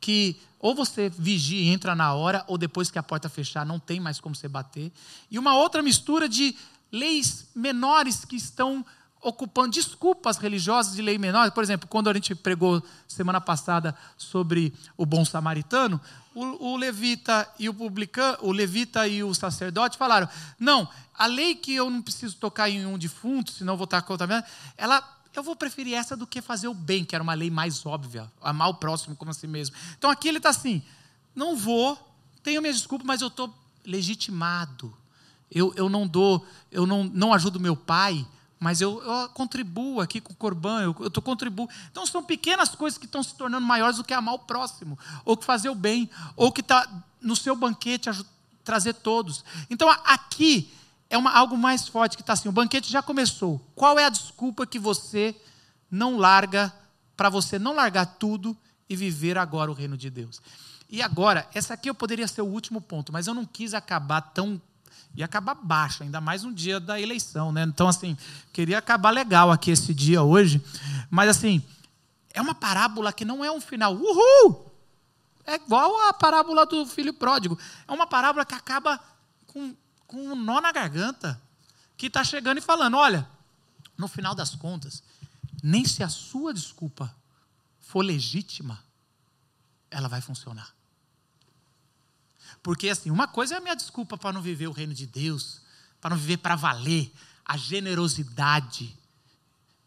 que ou você vigia e entra na hora, ou depois que a porta fechar, não tem mais como você bater. E uma outra mistura de leis menores que estão ocupando desculpas religiosas de lei menor. Por exemplo, quando a gente pregou semana passada sobre o bom samaritano, o, o levita e o publicano, o levita e o sacerdote falaram: não, a lei que eu não preciso tocar em um defunto, senão vou estar contaminado, ela eu vou preferir essa do que fazer o bem, que era uma lei mais óbvia, amar o próximo como a si mesmo. Então aqui ele está assim: não vou, tenho minhas desculpas, mas eu estou legitimado. Eu, eu não dou, eu não, não ajudo meu pai, mas eu, eu contribuo aqui com o corban, eu, eu tô contribuo. Então são pequenas coisas que estão se tornando maiores do que amar o próximo, ou que fazer o bem, ou que está no seu banquete trazer todos. Então aqui é uma, algo mais forte que está assim: o banquete já começou. Qual é a desculpa que você não larga para você não largar tudo e viver agora o reino de Deus? E agora, essa aqui eu poderia ser o último ponto, mas eu não quis acabar tão ia acabar baixo, ainda mais um dia da eleição, né? Então, assim, queria acabar legal aqui esse dia hoje, mas assim, é uma parábola que não é um final, uhul! É igual a parábola do filho pródigo. É uma parábola que acaba com, com um nó na garganta, que está chegando e falando: olha, no final das contas, nem se a sua desculpa for legítima, ela vai funcionar. Porque, assim, uma coisa é a minha desculpa para não viver o reino de Deus, para não viver para valer, a generosidade.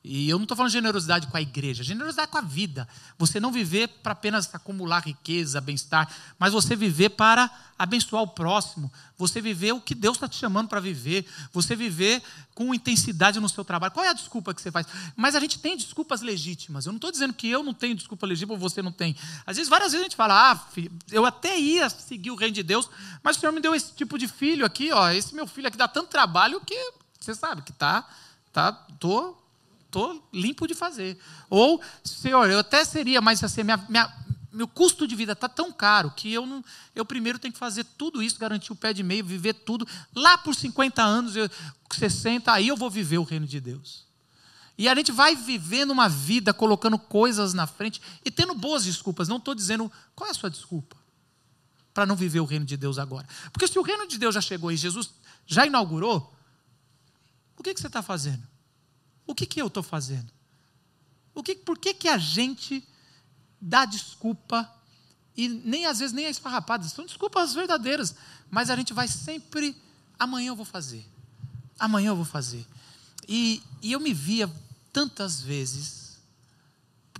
E eu não estou falando generosidade com a igreja, generosidade com a vida. Você não viver para apenas acumular riqueza, bem-estar, mas você viver para abençoar o próximo. Você viver o que Deus está te chamando para viver. Você viver com intensidade no seu trabalho. Qual é a desculpa que você faz? Mas a gente tem desculpas legítimas. Eu não estou dizendo que eu não tenho desculpa legítima ou você não tem. Às vezes, várias vezes a gente fala, ah, filho, eu até ia seguir o reino de Deus, mas o Senhor me deu esse tipo de filho aqui, ó. Esse meu filho aqui dá tanto trabalho que você sabe que tá, tá, tô estou limpo de fazer. Ou, Senhor, eu até seria, mas assim, minha, minha, meu custo de vida está tão caro que eu não, eu primeiro tenho que fazer tudo isso, garantir o pé de meio, viver tudo. Lá por 50 anos, eu, 60, aí eu vou viver o reino de Deus. E a gente vai vivendo uma vida colocando coisas na frente e tendo boas desculpas. Não estou dizendo qual é a sua desculpa para não viver o reino de Deus agora. Porque se o reino de Deus já chegou e Jesus já inaugurou, o que, que você está fazendo? O que, que eu estou fazendo? O que, por que, que a gente dá desculpa e nem às vezes nem é esfarrapada, são desculpas verdadeiras, mas a gente vai sempre, amanhã eu vou fazer, amanhã eu vou fazer. E, e eu me via tantas vezes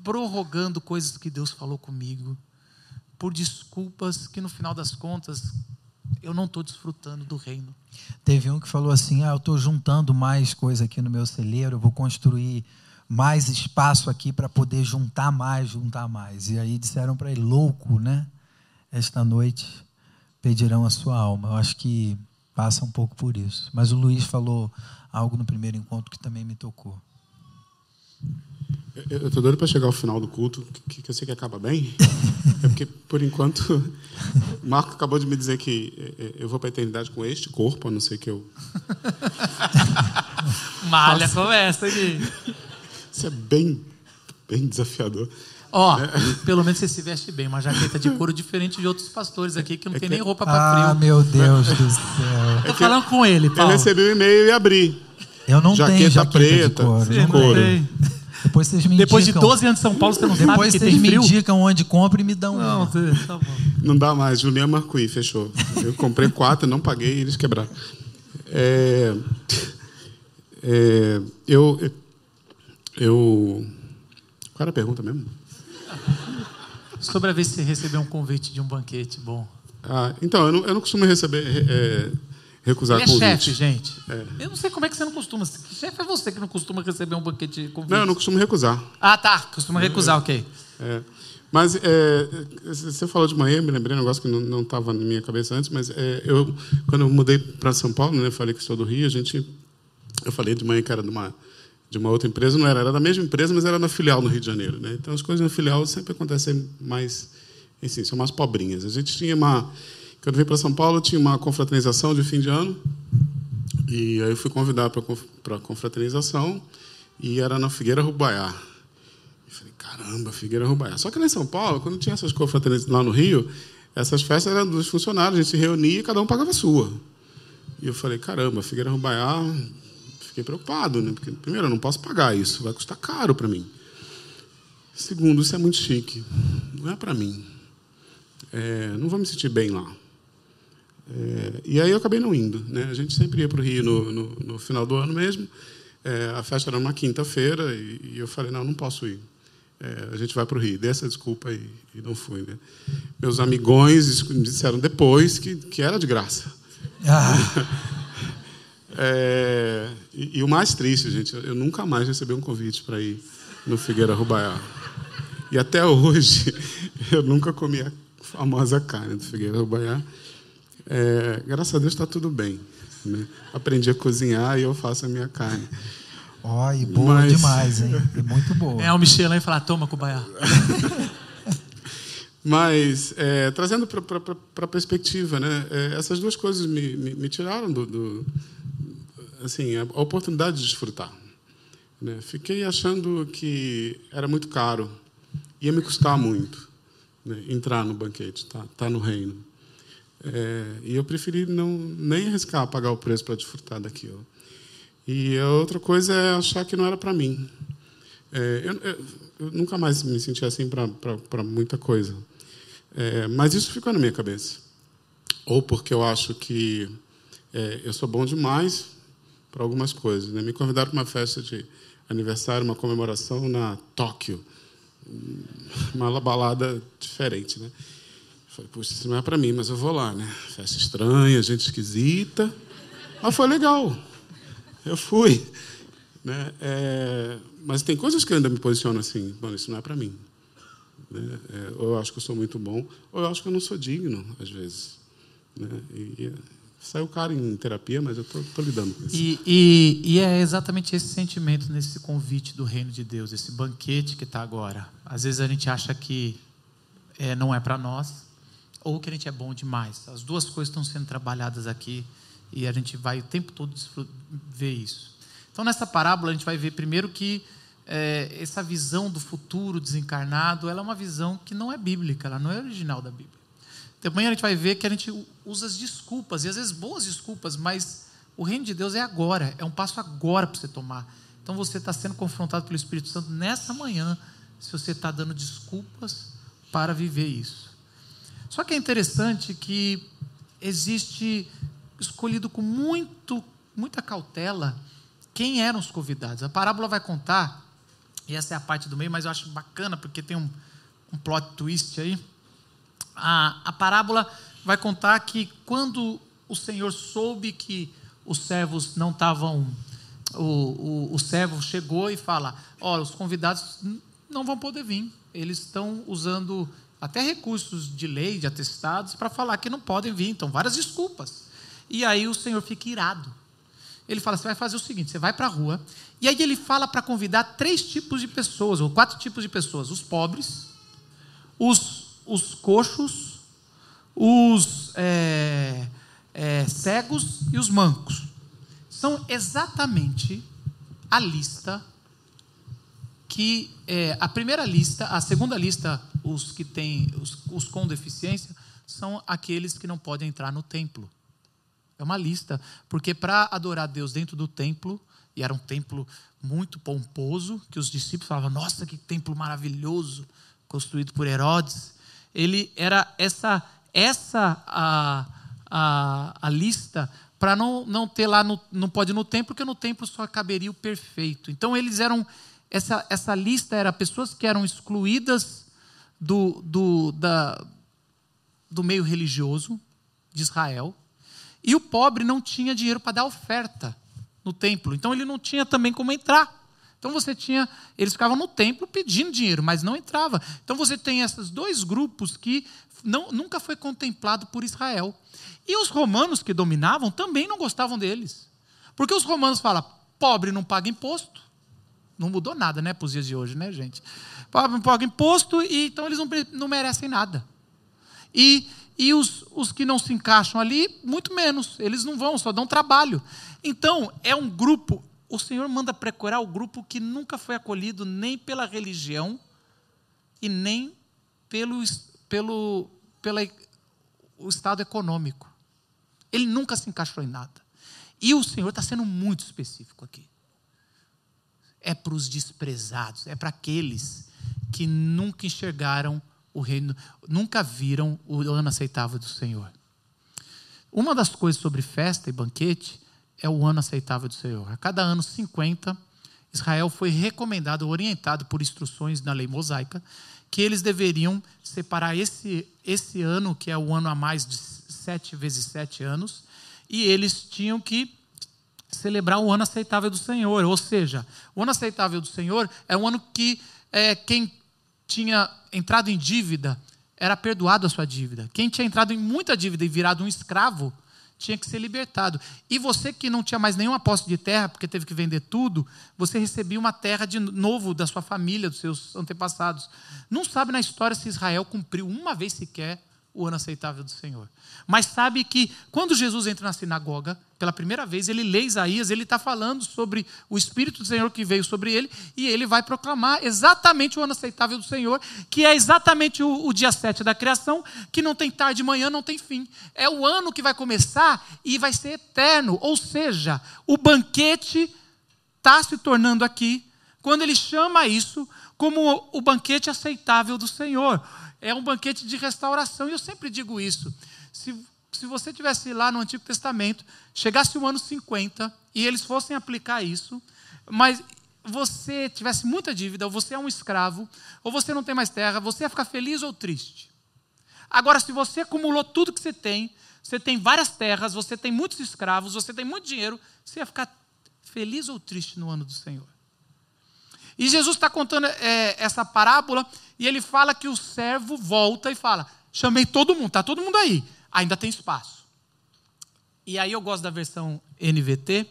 prorrogando coisas que Deus falou comigo, por desculpas que no final das contas eu não estou desfrutando do reino. Teve um que falou assim: ah, eu estou juntando mais coisa aqui no meu celeiro, eu vou construir mais espaço aqui para poder juntar mais, juntar mais. E aí disseram para ele: louco, né? Esta noite pedirão a sua alma. Eu acho que passa um pouco por isso. Mas o Luiz falou algo no primeiro encontro que também me tocou. Eu estou doido para chegar ao final do culto, que, que, eu sei que acaba bem. É porque, por enquanto, o Marco acabou de me dizer que é, é, eu vou para a eternidade com este corpo, a não ser que eu. Malha começa aqui. Isso é bem, bem desafiador. Ó, oh, é. pelo menos você se veste bem, uma jaqueta de couro diferente de outros pastores aqui que não é tem que... nem roupa para frio. Ah, meu Deus do céu. Estou falando com ele, Paulo. Eu recebi o um e-mail e abri. Eu não jaqueta tenho jaqueta preta, de couro. de couro. Depois vocês me Depois indicam. de 12 anos em São Paulo, você não Depois sabe que vocês tem me frio? indicam onde compra e me dão Não, um. tá bom. Não dá mais. Juliana Marcuí, fechou. Eu comprei quatro, não paguei e eles quebraram. É, é, eu, eu. Qual era a pergunta mesmo? Sobre a vez que você recebeu um convite de um banquete bom. Ah, então, eu não, eu não costumo receber. É, recusar Ele é convite. chefe, gente. É. Eu não sei como é que você não costuma. Chefe é você que não costuma receber um banquete de convite. Não, eu não costumo recusar. Ah, tá. Costuma recusar, ok. É. Mas é, você falou de manhã, me lembrei um negócio que não estava na minha cabeça antes, mas é, eu, quando eu mudei para São Paulo, né, falei que sou do Rio, a gente, eu falei de manhã que era de uma, de uma outra empresa, não era, era da mesma empresa, mas era na filial no Rio de Janeiro. Né? Então as coisas na filial sempre acontecem mais, assim, são mais pobrinhas. A gente tinha uma, quando eu vim para São Paulo, tinha uma confraternização de fim de ano, e aí eu fui convidado para a confraternização, e era na Figueira Rubaiá. Eu falei, caramba, Figueira Rubaiá. Só que lá em São Paulo, quando tinha essas confraternizações lá no Rio, essas festas eram dos funcionários, a gente se reunia e cada um pagava a sua. E eu falei, caramba, Figueira Rubaiá, fiquei preocupado, né? Porque, primeiro, eu não posso pagar isso, vai custar caro para mim. Segundo, isso é muito chique, não é para mim. É, não vou me sentir bem lá. É, e aí eu acabei não indo. Né? A gente sempre ia para o Rio no, no, no, final do ano mesmo. É, a festa era uma quinta-feira e, e, eu falei, não, não posso ir. É, a gente vai para o Rio. Dei essa desculpa e, e não fui. Né? Meus amigões me disseram depois que, que era de graça. Ah. É, e, e, o mais triste, gente, eu nunca mais recebi um convite para ir no Figueira Rubaiá. E até hoje, eu nunca comi a famosa carne do Figueira Rubaiá. É, graças a Deus está tudo bem. Né? Aprendi a cozinhar e eu faço a minha carne. Ó, oh, e boa Mas... demais, hein? E muito boa. É o Michelin e falar, toma, Cubaiá. Mas, é, trazendo para a perspectiva, né? É, essas duas coisas me, me, me tiraram do, do, assim, a oportunidade de desfrutar. Né? Fiquei achando que era muito caro, ia me custar muito né? entrar no banquete, tá, tá no reino. É, e eu preferi não nem arriscar pagar o preço para desfrutar daquilo. E a outra coisa é achar que não era para mim. É, eu, eu, eu, nunca mais me senti assim para muita coisa. É, mas isso ficou na minha cabeça. Ou porque eu acho que é, eu sou bom demais para algumas coisas. Né? Me convidaram para uma festa de aniversário, uma comemoração na Tóquio, uma balada diferente, né? Falei, puxa, isso não é para mim, mas eu vou lá, né? Festa estranha, gente esquisita, mas foi legal. Eu fui, né? É, mas tem coisas que ainda me posicionam assim, mano, isso não é para mim. Né? É, ou eu acho que eu sou muito bom, ou eu acho que eu não sou digno, às vezes. Né? E, Saiu caro em terapia, mas eu estou lidando com isso. E, e, e, é exatamente esse sentimento nesse convite do reino de Deus, esse banquete que está agora. Às vezes a gente acha que é, não é para nós, ou que a gente é bom demais. As duas coisas estão sendo trabalhadas aqui e a gente vai o tempo todo ver isso. Então, nessa parábola, a gente vai ver primeiro que é, essa visão do futuro desencarnado ela é uma visão que não é bíblica, ela não é original da Bíblia. Depois a gente vai ver que a gente usa as desculpas, e às vezes boas desculpas, mas o reino de Deus é agora, é um passo agora para você tomar. Então você está sendo confrontado pelo Espírito Santo nessa manhã, se você está dando desculpas para viver isso. Só que é interessante que existe, escolhido com muito, muita cautela, quem eram os convidados. A parábola vai contar, e essa é a parte do meio, mas eu acho bacana, porque tem um, um plot twist aí a, a parábola vai contar que quando o Senhor soube que os servos não estavam. O, o, o servo chegou e fala: Olha, os convidados não vão poder vir. Eles estão usando até recursos de lei, de atestados, para falar que não podem vir. Então, várias desculpas. E aí o Senhor fica irado. Ele fala: Você vai fazer o seguinte: você vai para a rua. E aí ele fala para convidar três tipos de pessoas, ou quatro tipos de pessoas: os pobres, os os coxos, os é, é, cegos e os mancos. São exatamente a lista que é, a primeira lista, a segunda lista, os que têm os, os com deficiência, são aqueles que não podem entrar no templo. É uma lista, porque para adorar Deus dentro do templo, e era um templo muito pomposo, que os discípulos falavam: Nossa, que templo maravilhoso, construído por Herodes ele era essa essa a, a, a lista para não, não ter lá, no, não pode ir no templo, porque no templo só caberia o perfeito. Então eles eram, essa, essa lista era pessoas que eram excluídas do, do, da, do meio religioso de Israel, e o pobre não tinha dinheiro para dar oferta no templo, então ele não tinha também como entrar. Então você tinha, eles ficavam no templo pedindo dinheiro, mas não entrava. Então você tem esses dois grupos que não, nunca foi contemplado por Israel. E os romanos que dominavam também não gostavam deles. Porque os romanos falam, pobre não paga imposto, não mudou nada, né, para os dias de hoje, né, gente? Pagam imposto e então eles não, não merecem nada. E, e os, os que não se encaixam ali, muito menos. Eles não vão, só dão trabalho. Então, é um grupo. O Senhor manda procurar o grupo que nunca foi acolhido nem pela religião e nem pelo, pelo pela, o estado econômico. Ele nunca se encaixou em nada. E o Senhor está sendo muito específico aqui. É para os desprezados, é para aqueles que nunca enxergaram o reino, nunca viram o ano aceitável do Senhor. Uma das coisas sobre festa e banquete é o ano aceitável do Senhor. A cada ano 50, Israel foi recomendado, orientado por instruções na lei mosaica, que eles deveriam separar esse, esse ano, que é o ano a mais de sete vezes sete anos, e eles tinham que celebrar o ano aceitável do Senhor. Ou seja, o ano aceitável do Senhor é um ano que é, quem tinha entrado em dívida era perdoado a sua dívida. Quem tinha entrado em muita dívida e virado um escravo tinha que ser libertado. E você que não tinha mais nenhuma posse de terra, porque teve que vender tudo, você recebia uma terra de novo da sua família, dos seus antepassados. Não sabe na história se Israel cumpriu uma vez sequer o ano aceitável do Senhor. Mas sabe que quando Jesus entra na sinagoga, pela primeira vez, ele lê Isaías, ele está falando sobre o Espírito do Senhor que veio sobre ele, e ele vai proclamar exatamente o ano aceitável do Senhor, que é exatamente o, o dia 7 da criação, que não tem tarde de manhã, não tem fim. É o ano que vai começar e vai ser eterno. Ou seja, o banquete está se tornando aqui, quando ele chama isso como o banquete aceitável do Senhor é um banquete de restauração. E eu sempre digo isso. Se, se você tivesse lá no Antigo Testamento, chegasse o ano 50 e eles fossem aplicar isso, mas você tivesse muita dívida, ou você é um escravo, ou você não tem mais terra, você ia ficar feliz ou triste? Agora, se você acumulou tudo que você tem, você tem várias terras, você tem muitos escravos, você tem muito dinheiro, você ia ficar feliz ou triste no ano do Senhor? E Jesus está contando é, essa parábola e ele fala que o servo volta e fala: chamei todo mundo, está todo mundo aí, ainda tem espaço. E aí eu gosto da versão NVT,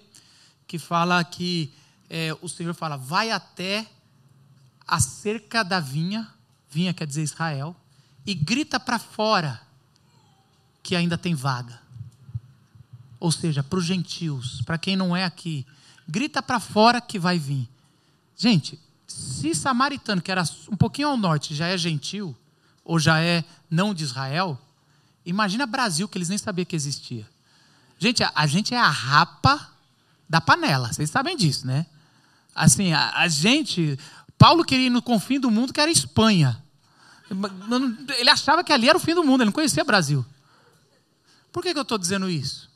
que fala que é, o Senhor fala: vai até a cerca da vinha, vinha quer dizer Israel, e grita para fora que ainda tem vaga. Ou seja, para os gentios, para quem não é aqui, grita para fora que vai vir. Gente, se samaritano, que era um pouquinho ao norte, já é gentil, ou já é não de Israel, imagina Brasil, que eles nem sabiam que existia. Gente, a, a gente é a rapa da panela, vocês sabem disso, né? Assim, a, a gente. Paulo queria ir no confim do mundo, que era Espanha. Ele achava que ali era o fim do mundo, ele não conhecia Brasil. Por que, que eu estou dizendo isso?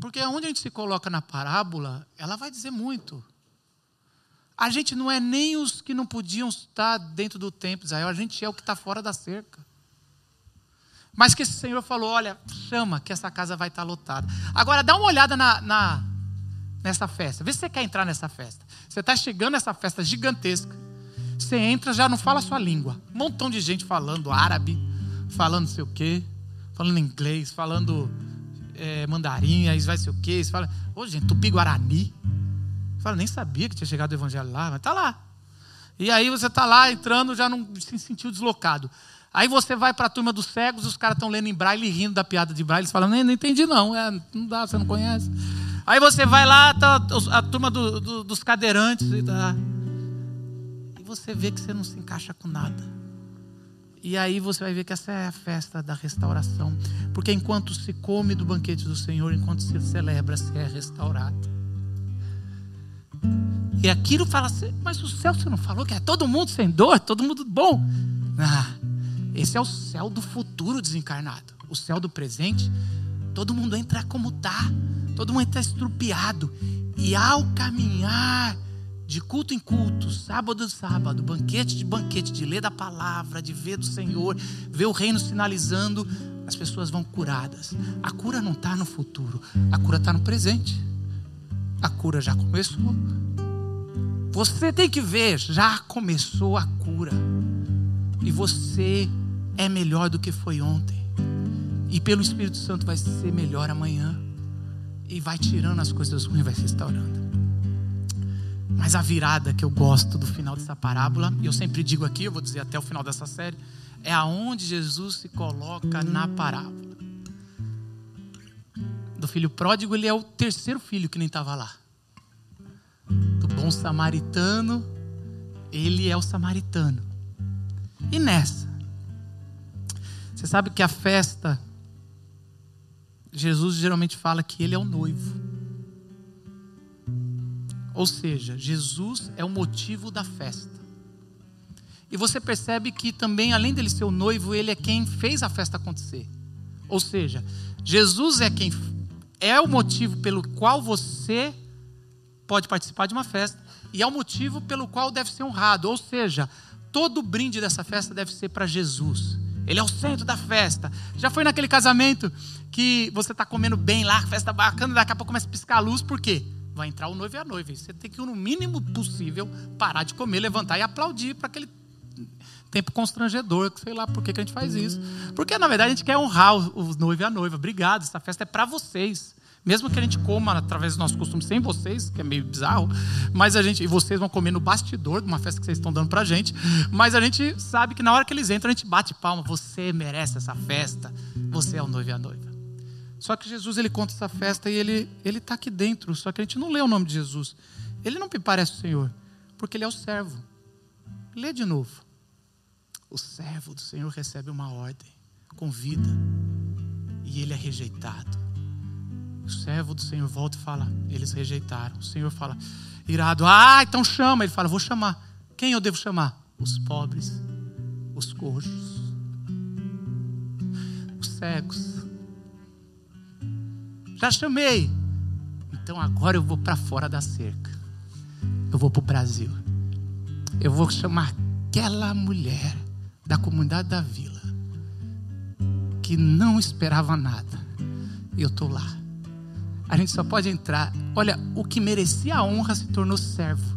Porque onde a gente se coloca na parábola, ela vai dizer muito. A gente não é nem os que não podiam estar dentro do templo de Israel, a gente é o que está fora da cerca. Mas que esse Senhor falou: olha, chama, que essa casa vai estar lotada. Agora, dá uma olhada na, na nessa festa. Vê se você quer entrar nessa festa. Você está chegando nessa festa gigantesca. Você entra, já não fala a sua língua. Um montão de gente falando árabe, falando não sei o quê, falando inglês, falando é, mandarim, aí vai ser o quê. Fala, ô gente, tupi-guarani. Fala, nem sabia que tinha chegado o evangelho lá, mas está lá. E aí você está lá entrando, já não se sentiu deslocado. Aí você vai para a turma dos cegos, os caras estão lendo em braille, rindo da piada de braille, eles falam, nem, não entendi não, é, não dá, você não conhece. Aí você vai lá, tá a turma do, do, dos cadeirantes, e, tá, e você vê que você não se encaixa com nada. E aí você vai ver que essa é a festa da restauração. Porque enquanto se come do banquete do Senhor, enquanto se celebra, se é restaurado. E aquilo fala assim, mas o céu você não falou que é todo mundo sem dor, todo mundo bom. Ah, esse é o céu do futuro desencarnado. O céu do presente, todo mundo entra como está, todo mundo está estrupiado. E ao caminhar de culto em culto, sábado a sábado, banquete de banquete, de ler da palavra, de ver do Senhor, ver o reino sinalizando, as pessoas vão curadas. A cura não está no futuro, a cura está no presente. A cura já começou. Você tem que ver, já começou a cura. E você é melhor do que foi ontem. E pelo Espírito Santo vai ser melhor amanhã. E vai tirando as coisas ruins, vai se restaurando. Mas a virada que eu gosto do final dessa parábola, e eu sempre digo aqui, eu vou dizer até o final dessa série, é aonde Jesus se coloca na parábola. Do filho pródigo, ele é o terceiro filho que nem estava lá. Do bom samaritano, ele é o samaritano. E nessa? Você sabe que a festa, Jesus geralmente fala que ele é o noivo. Ou seja, Jesus é o motivo da festa. E você percebe que também, além dele ser o noivo, ele é quem fez a festa acontecer. Ou seja, Jesus é quem é o motivo pelo qual você pode participar de uma festa e é o motivo pelo qual deve ser honrado. Ou seja, todo brinde dessa festa deve ser para Jesus. Ele é o centro da festa. Já foi naquele casamento que você está comendo bem lá, festa bacana, daqui a pouco começa a piscar a luz, por quê? Vai entrar o noivo e a noiva. Você tem que, no mínimo possível, parar de comer, levantar e aplaudir para aquele tempo constrangedor, sei lá por que, que a gente faz isso. Porque, na verdade, a gente quer honrar o, noivo e a noiva. Obrigado, essa festa é para vocês. Mesmo que a gente coma através do nosso costume sem vocês, que é meio bizarro, mas a gente e vocês vão comer no bastidor de uma festa que vocês estão dando pra gente, mas a gente sabe que na hora que eles entram a gente bate palma, você merece essa festa, você é o noivo e a noiva. Só que Jesus ele conta essa festa e ele ele está aqui dentro. Só que a gente não lê o nome de Jesus. Ele não me parece o Senhor, porque ele é o servo. Lê de novo. O servo do Senhor recebe uma ordem, convida, e ele é rejeitado. O servo do Senhor volta e fala: eles rejeitaram. O Senhor fala: irado, ah, então chama. Ele fala: vou chamar. Quem eu devo chamar? Os pobres, os coxos, os cegos, já chamei. Então agora eu vou para fora da cerca. Eu vou para o Brasil. Eu vou chamar aquela mulher da comunidade da vila que não esperava nada. E eu estou lá. A gente só pode entrar. Olha, o que merecia a honra se tornou servo.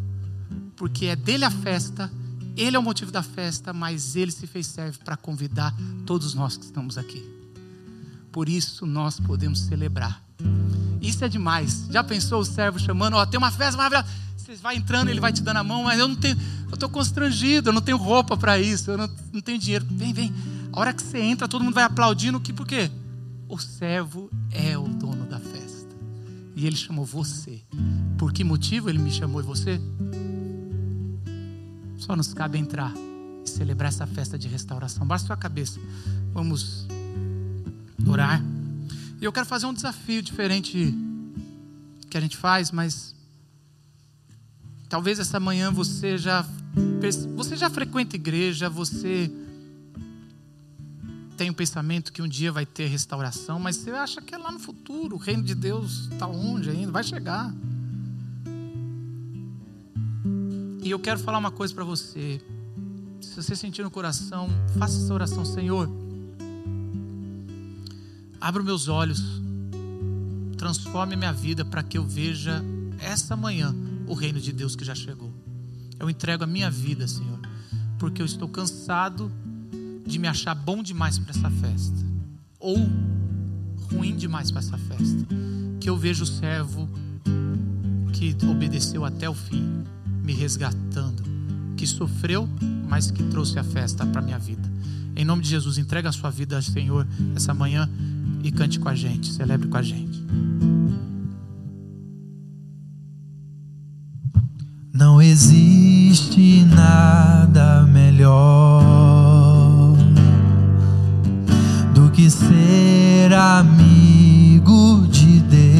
Porque é dele a festa, ele é o motivo da festa, mas ele se fez servo para convidar todos nós que estamos aqui. Por isso nós podemos celebrar isso é demais. Já pensou o servo chamando, ó, tem uma festa maravilhosa. Você vai entrando, ele vai te dando a mão, mas eu não tenho, eu estou constrangido, eu não tenho roupa para isso, eu não, não tenho dinheiro. Vem, vem. A hora que você entra, todo mundo vai aplaudindo, que por quê? O servo é o dono da festa. E ele chamou você. Por que motivo ele me chamou e você? Só nos cabe entrar e celebrar essa festa de restauração. Baixa sua cabeça. Vamos orar. E eu quero fazer um desafio diferente que a gente faz, mas talvez essa manhã você já você já frequenta igreja, você tem o pensamento que um dia vai ter restauração, mas você acha que é lá no futuro, o reino de Deus está longe ainda, vai chegar. E eu quero falar uma coisa para você. Se você sentir no coração, faça essa oração, Senhor Abra meus olhos, transforme minha vida para que eu veja essa manhã o reino de Deus que já chegou. Eu entrego a minha vida, Senhor, porque eu estou cansado de me achar bom demais para essa festa ou ruim demais para essa festa. Que eu vejo o servo que obedeceu até o fim, me resgatando, que sofreu, mas que trouxe a festa para minha vida. Em nome de Jesus, entrega a sua vida, Senhor, essa manhã e cante com a gente, celebre com a gente. Não existe nada melhor do que ser amigo de Deus,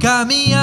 caminhar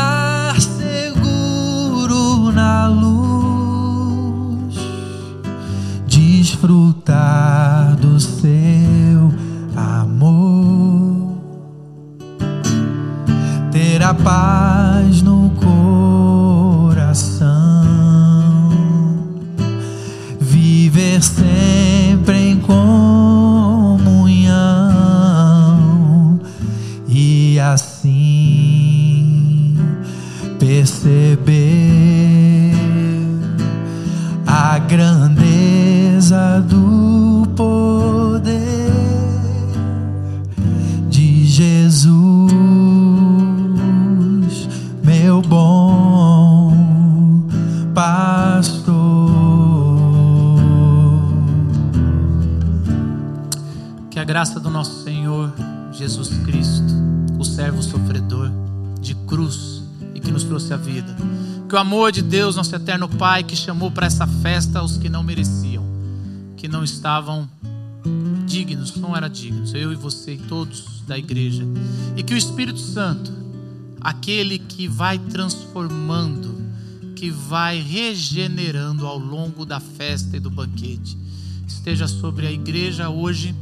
amor de Deus, nosso eterno Pai, que chamou para essa festa os que não mereciam, que não estavam dignos, não eram dignos, eu e você e todos da igreja. E que o Espírito Santo, aquele que vai transformando, que vai regenerando ao longo da festa e do banquete, esteja sobre a igreja hoje